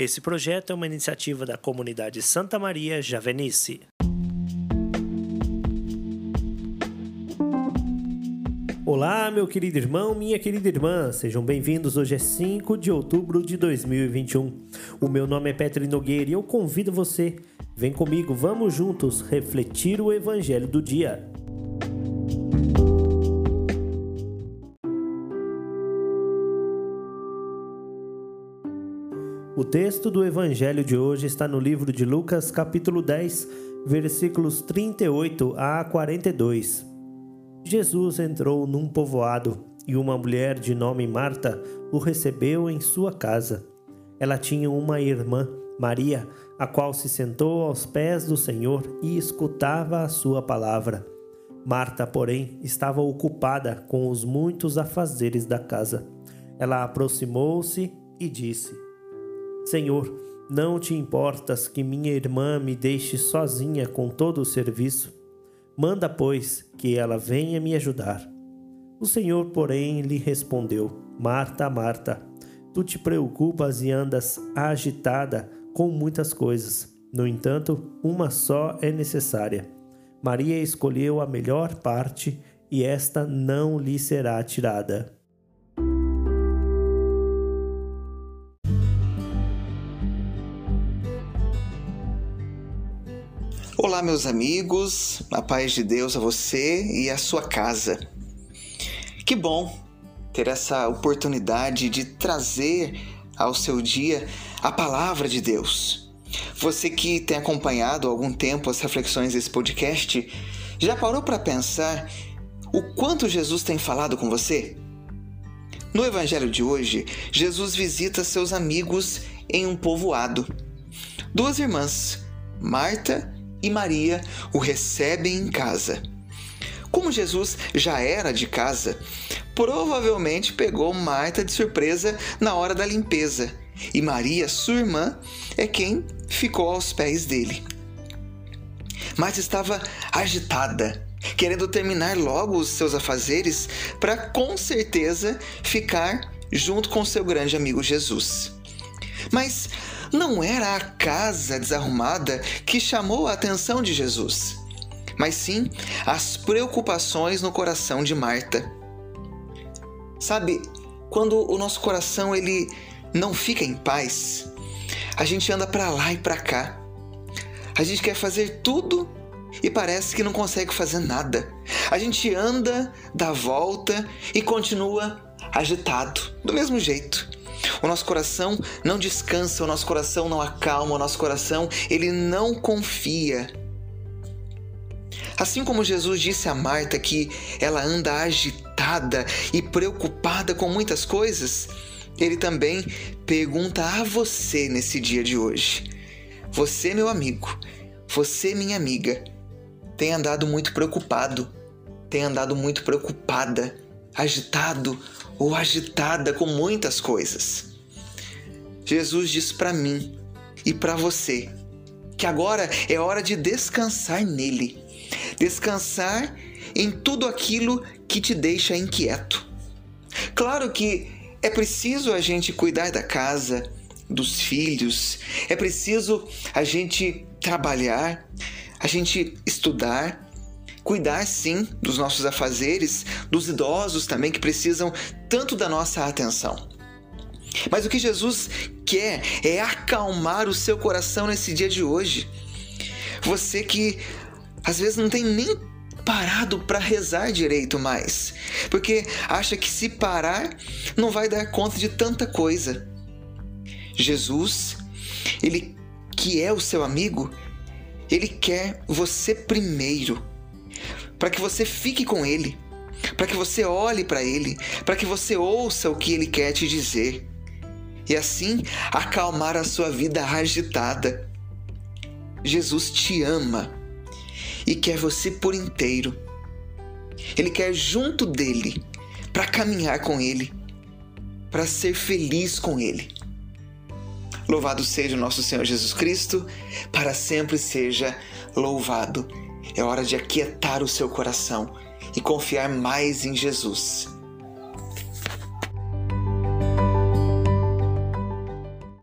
Esse projeto é uma iniciativa da comunidade Santa Maria Javenice. Olá, meu querido irmão, minha querida irmã, sejam bem-vindos. Hoje é 5 de outubro de 2021. O meu nome é Petri Nogueira e eu convido você, vem comigo, vamos juntos refletir o evangelho do dia. O texto do evangelho de hoje está no livro de Lucas, capítulo 10, versículos 38 a 42. Jesus entrou num povoado e uma mulher de nome Marta o recebeu em sua casa. Ela tinha uma irmã, Maria, a qual se sentou aos pés do Senhor e escutava a sua palavra. Marta, porém, estava ocupada com os muitos afazeres da casa. Ela aproximou-se e disse: Senhor, não te importas que minha irmã me deixe sozinha com todo o serviço? Manda, pois, que ela venha me ajudar. O Senhor, porém, lhe respondeu: Marta, Marta, tu te preocupas e andas agitada com muitas coisas. No entanto, uma só é necessária. Maria escolheu a melhor parte e esta não lhe será tirada. Olá, meus amigos, a paz de Deus a você e a sua casa. Que bom ter essa oportunidade de trazer ao seu dia a palavra de Deus. Você que tem acompanhado há algum tempo as reflexões desse podcast, já parou para pensar o quanto Jesus tem falado com você? No evangelho de hoje, Jesus visita seus amigos em um povoado. Duas irmãs, Marta e Maria o recebem em casa. Como Jesus já era de casa, provavelmente pegou Marta de surpresa na hora da limpeza, e Maria, sua irmã, é quem ficou aos pés dele. Marta estava agitada, querendo terminar logo os seus afazeres para com certeza ficar junto com seu grande amigo Jesus. Mas não era a casa desarrumada que chamou a atenção de Jesus, mas sim as preocupações no coração de Marta. Sabe, quando o nosso coração ele não fica em paz, a gente anda para lá e para cá. A gente quer fazer tudo e parece que não consegue fazer nada. A gente anda, dá volta e continua agitado, do mesmo jeito. O nosso coração não descansa, o nosso coração não acalma, o nosso coração ele não confia. Assim como Jesus disse a Marta que ela anda agitada e preocupada com muitas coisas, ele também pergunta a você nesse dia de hoje. Você, meu amigo, você, minha amiga, tem andado muito preocupado, tem andado muito preocupada, agitado ou agitada com muitas coisas. Jesus diz para mim e para você que agora é hora de descansar nele, descansar em tudo aquilo que te deixa inquieto. Claro que é preciso a gente cuidar da casa, dos filhos, é preciso a gente trabalhar, a gente estudar, cuidar sim dos nossos afazeres, dos idosos também que precisam tanto da nossa atenção. Mas o que Jesus quer é acalmar o seu coração nesse dia de hoje. Você que às vezes não tem nem parado para rezar direito mais, porque acha que se parar não vai dar conta de tanta coisa. Jesus, ele que é o seu amigo, ele quer você primeiro, para que você fique com ele, para que você olhe para ele, para que você ouça o que ele quer te dizer e assim acalmar a sua vida agitada. Jesus te ama e quer você por inteiro. Ele quer junto dele para caminhar com ele, para ser feliz com ele. Louvado seja o nosso Senhor Jesus Cristo, para sempre seja louvado. É hora de aquietar o seu coração e confiar mais em Jesus